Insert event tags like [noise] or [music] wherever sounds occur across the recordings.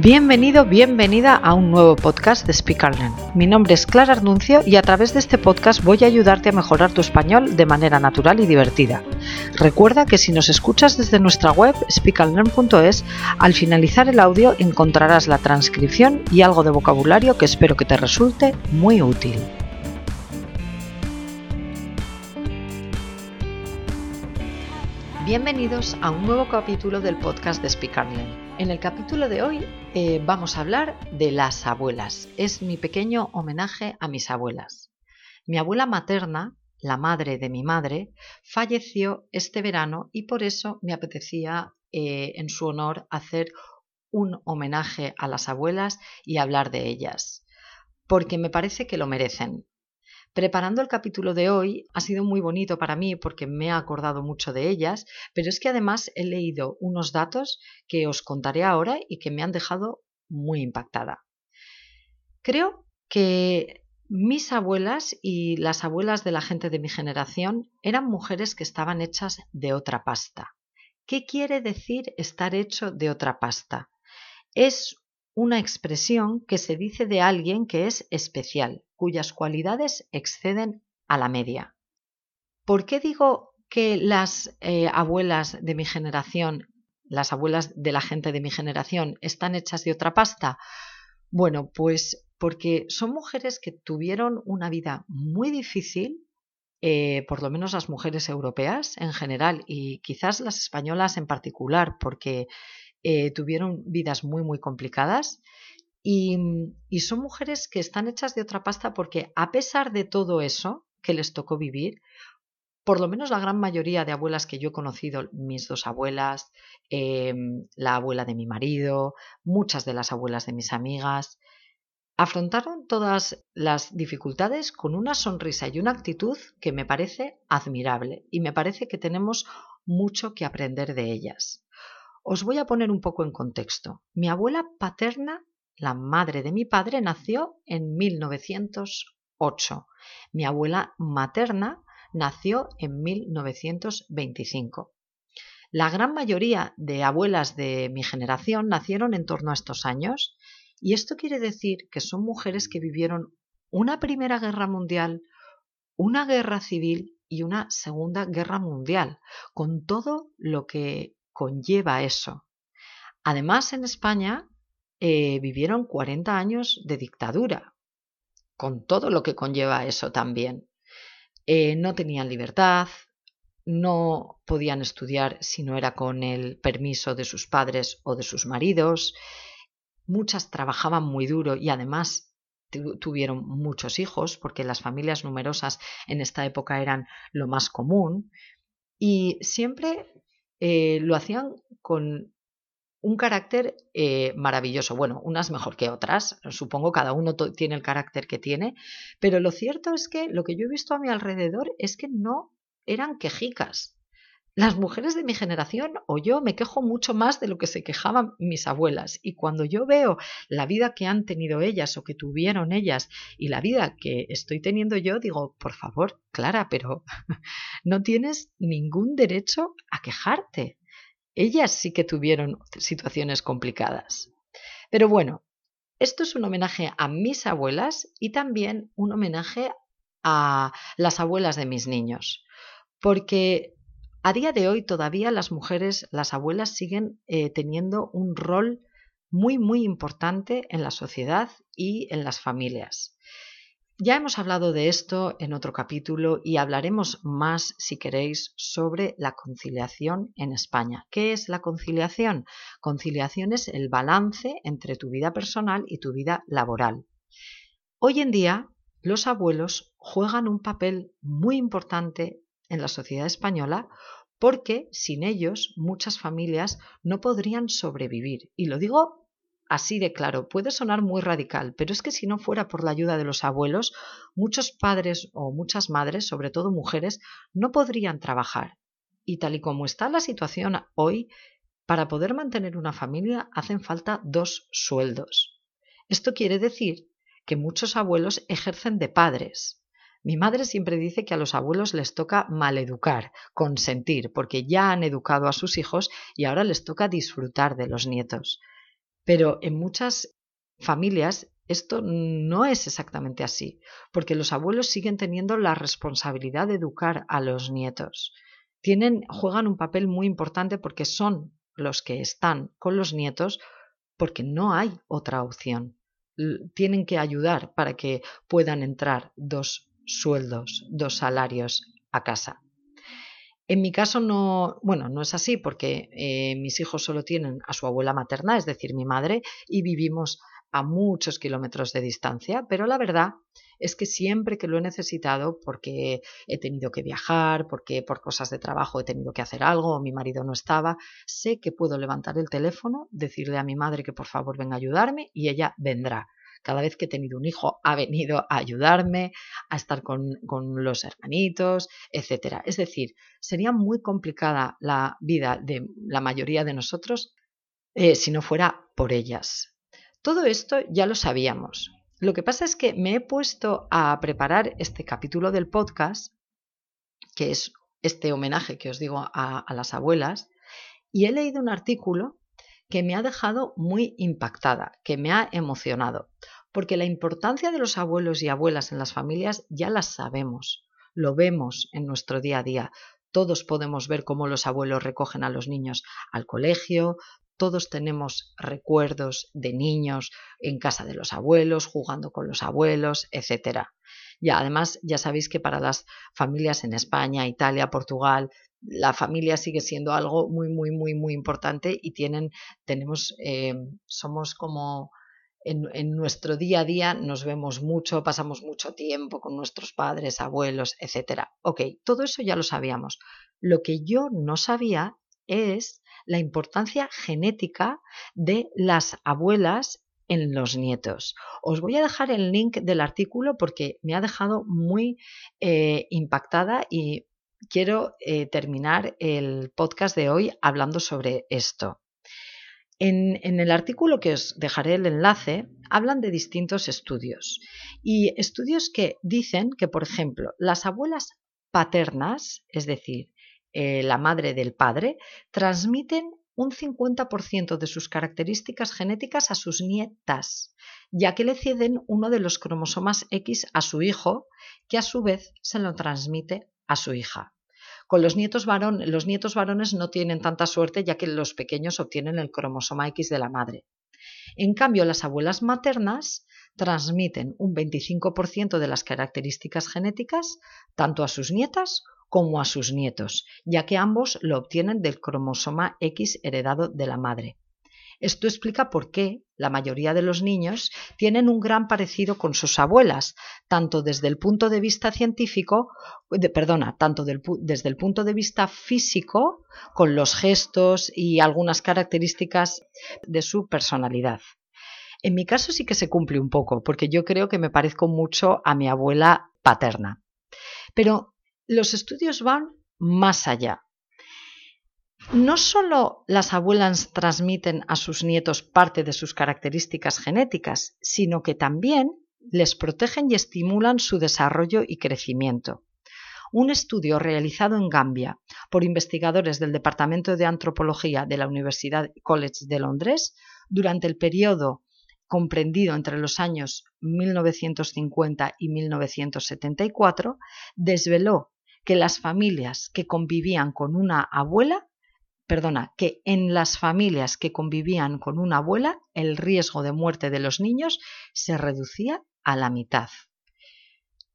Bienvenido, bienvenida a un nuevo podcast de Speak Learn. Mi nombre es Clara Arnuncio y a través de este podcast voy a ayudarte a mejorar tu español de manera natural y divertida. Recuerda que si nos escuchas desde nuestra web speakandlearn.es, al finalizar el audio encontrarás la transcripción y algo de vocabulario que espero que te resulte muy útil. Bienvenidos a un nuevo capítulo del podcast de Speak Learn. En el capítulo de hoy eh, vamos a hablar de las abuelas. Es mi pequeño homenaje a mis abuelas. Mi abuela materna, la madre de mi madre, falleció este verano y por eso me apetecía eh, en su honor hacer un homenaje a las abuelas y hablar de ellas, porque me parece que lo merecen. Preparando el capítulo de hoy ha sido muy bonito para mí porque me he acordado mucho de ellas, pero es que además he leído unos datos que os contaré ahora y que me han dejado muy impactada. Creo que mis abuelas y las abuelas de la gente de mi generación eran mujeres que estaban hechas de otra pasta. ¿Qué quiere decir estar hecho de otra pasta? Es una expresión que se dice de alguien que es especial, cuyas cualidades exceden a la media. ¿Por qué digo que las eh, abuelas de mi generación, las abuelas de la gente de mi generación, están hechas de otra pasta? Bueno, pues porque son mujeres que tuvieron una vida muy difícil, eh, por lo menos las mujeres europeas en general y quizás las españolas en particular, porque eh, tuvieron vidas muy, muy complicadas y, son mujeres que están hechas de otra pasta porque a pesar de todo eso que les tocó vivir, por lo menos la gran mayoría de abuelas que yo he conocido, mis dos abuelas, em, la abuela de mi marido, muchas de las abuelas de mis amigas, afrontaron todas las dificultades con una sonrisa y una actitud que me parece admirable y me parece que tenemos mucho que aprender de ellas. Os voy a poner un poco en contexto. Mi abuela paterna, la madre de mi padre, nació en 1908. Mi abuela materna nació en 1925. La gran mayoría de abuelas de mi generación nacieron en torno a estos años y esto quiere decir que son mujeres que vivieron una Primera Guerra Mundial, una guerra civil y una Segunda Guerra Mundial, con todo lo que conlleva eso. Además, en España eh, vivieron 40 años de dictadura, con todo lo que conlleva eso también. Eh, no tenían libertad, no podían estudiar si no era con el permiso de sus padres o de sus maridos. Muchas trabajaban muy duro y además tuvieron muchos hijos, porque las familias numerosas en esta época eran lo más común. Y siempre eh, lo hacían con un carácter eh, maravilloso. Bueno, unas mejor que otras, supongo cada uno tiene el carácter que tiene, pero lo cierto es que lo que yo he visto a mi alrededor es que no eran quejicas. Las mujeres de mi generación o yo me quejo mucho más de lo que se quejaban mis abuelas y cuando yo veo la vida que han tenido ellas o que tuvieron ellas y la vida que estoy teniendo yo, digo, por favor, Clara, pero [laughs] no tienes ningún derecho a quejarte. Ellas sí que tuvieron situaciones complicadas. Pero bueno, esto es un homenaje a mis abuelas y también un homenaje a las abuelas de mis niños, porque a día de hoy todavía las mujeres, las abuelas siguen eh, teniendo un rol muy, muy importante en la sociedad y en las familias. Ya hemos hablado de esto en otro capítulo y hablaremos más, si queréis, sobre la conciliación en España. ¿Qué es la conciliación? Conciliación es el balance entre tu vida personal y tu vida laboral. Hoy en día, los abuelos juegan un papel muy importante en la sociedad española porque sin ellos muchas familias no podrían sobrevivir. Y lo digo así de claro, puede sonar muy radical, pero es que si no fuera por la ayuda de los abuelos, muchos padres o muchas madres, sobre todo mujeres, no podrían trabajar. Y tal y como está la situación hoy, para poder mantener una familia hacen falta dos sueldos. Esto quiere decir que muchos abuelos ejercen de padres, mi madre siempre dice que a los abuelos les toca maleducar, consentir, porque ya han educado a sus hijos y ahora les toca disfrutar de los nietos. Pero en muchas familias esto no es exactamente así, porque los abuelos siguen teniendo la responsabilidad de educar a los nietos. Tienen, juegan un papel muy importante porque son los que están con los nietos porque no hay otra opción. Tienen que ayudar para que puedan entrar dos sueldos, dos salarios a casa. En mi caso no, bueno, no es así porque eh, mis hijos solo tienen a su abuela materna, es decir, mi madre, y vivimos a muchos kilómetros de distancia, pero la verdad es que siempre que lo he necesitado, porque he tenido que viajar, porque por cosas de trabajo he tenido que hacer algo, o mi marido no estaba, sé que puedo levantar el teléfono, decirle a mi madre que por favor venga a ayudarme y ella vendrá. Cada vez que he tenido un hijo ha venido a ayudarme, a estar con, los hermanitos, etc. Es decir, sería muy complicada la vida de la mayoría de nosotros eh, si no fuera por ellas. Todo esto ya lo sabíamos. Lo que pasa es que me he puesto a preparar este capítulo del podcast, que es este homenaje que os digo a las abuelas, y he leído un artículo que me ha dejado muy impactada, que me ha emocionado, porque la importancia de los abuelos y abuelas en las familias ya las sabemos, lo vemos en nuestro día a día. Todos podemos ver cómo los abuelos recogen a los niños al colegio, todos tenemos recuerdos de niños en casa de los abuelos, jugando con los abuelos, etc. Y además, ya sabéis que para las familias en España, Italia, Portugal, la familia sigue siendo algo muy, muy, muy, muy importante y tienen, tenemos, eh, somos como en, en, nuestro día a día nos vemos mucho, pasamos mucho tiempo con nuestros padres, abuelos, etc. Ok, todo eso ya lo sabíamos. Lo que yo no sabía es la importancia genética de las abuelas en los nietos. Os voy a dejar el link del artículo porque me ha dejado muy eh, impactada y quiero eh, terminar el podcast de hoy hablando sobre esto. En, el artículo que os dejaré el enlace, hablan de distintos estudios y estudios que dicen que, por ejemplo, las abuelas paternas, es decir, eh, la madre del padre, transmiten un 50% de sus características genéticas a sus nietas, ya que le ceden uno de los cromosomas X a su hijo, que a su vez se lo transmite a su hija. Con los nietos, los nietos varones no tienen tanta suerte, ya que los pequeños obtienen el cromosoma X de la madre. En cambio, las abuelas maternas transmiten un 25% de las características genéticas tanto a sus nietas como a sus nietos, ya que ambos lo obtienen del cromosoma X heredado de la madre. Esto explica por qué la mayoría de los niños tienen un gran parecido con sus abuelas, tanto desde el punto de vista científico, perdona, tanto desde el punto de vista físico, con los gestos y algunas características de su personalidad. En mi caso sí que se cumple un poco, porque yo creo que me parezco mucho a mi abuela paterna. Pero los estudios van más allá. No solo las abuelas transmiten a sus nietos parte de sus características genéticas, sino que también les protegen y estimulan su desarrollo y crecimiento. Un estudio realizado en Gambia por investigadores del Departamento de Antropología de la Universidad College de Londres durante el periodo comprendido entre los años 1950 y 1974 desveló que las familias que convivían con una abuela, perdona, que en las familias que convivían con una abuela el riesgo de muerte de los niños se reducía a la mitad.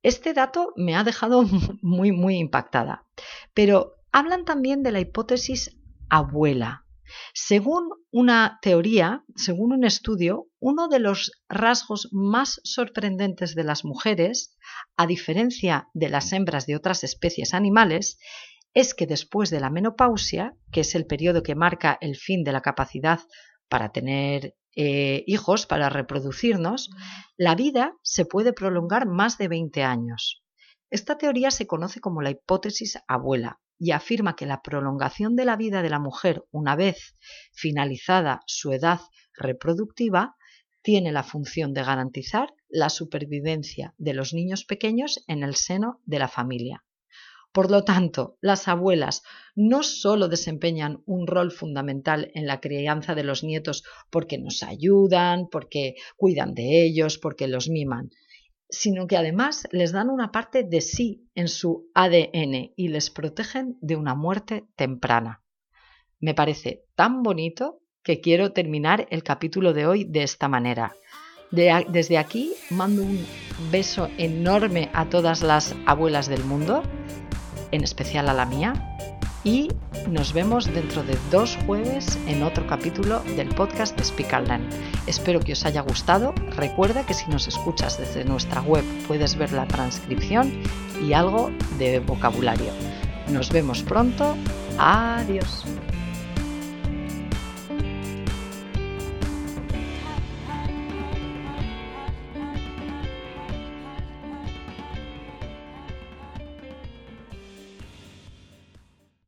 Este dato me ha dejado [laughs] muy, muy impactada. Pero hablan también de la hipótesis abuela, según una teoría, según un estudio, uno de los rasgos más sorprendentes de las mujeres, a diferencia de las hembras de otras especies animales, es que después de la menopausia, que es el periodo que marca el fin de la capacidad para tener eh, hijos, para reproducirnos, la vida se puede prolongar más de 20 años. Esta teoría se conoce como la hipótesis abuela y afirma que la prolongación de la vida de la mujer una vez finalizada su edad reproductiva tiene la función de garantizar la supervivencia de los niños pequeños en el seno de la familia. Por lo tanto, las abuelas no solo desempeñan un rol fundamental en la crianza de los nietos porque nos ayudan, porque cuidan de ellos, porque los miman, sino que además les dan una parte de sí en su ADN y les protegen de una muerte temprana. Me parece tan bonito que quiero terminar el capítulo de hoy de esta manera. Desde aquí mando un beso enorme a todas las abuelas del mundo en especial a la mía. Y nos vemos dentro de dos jueves en otro capítulo del podcast de Speak Learn. Espero que os haya gustado. Recuerda que si nos escuchas desde nuestra web puedes ver la transcripción y algo de vocabulario. Nos vemos pronto. Adiós.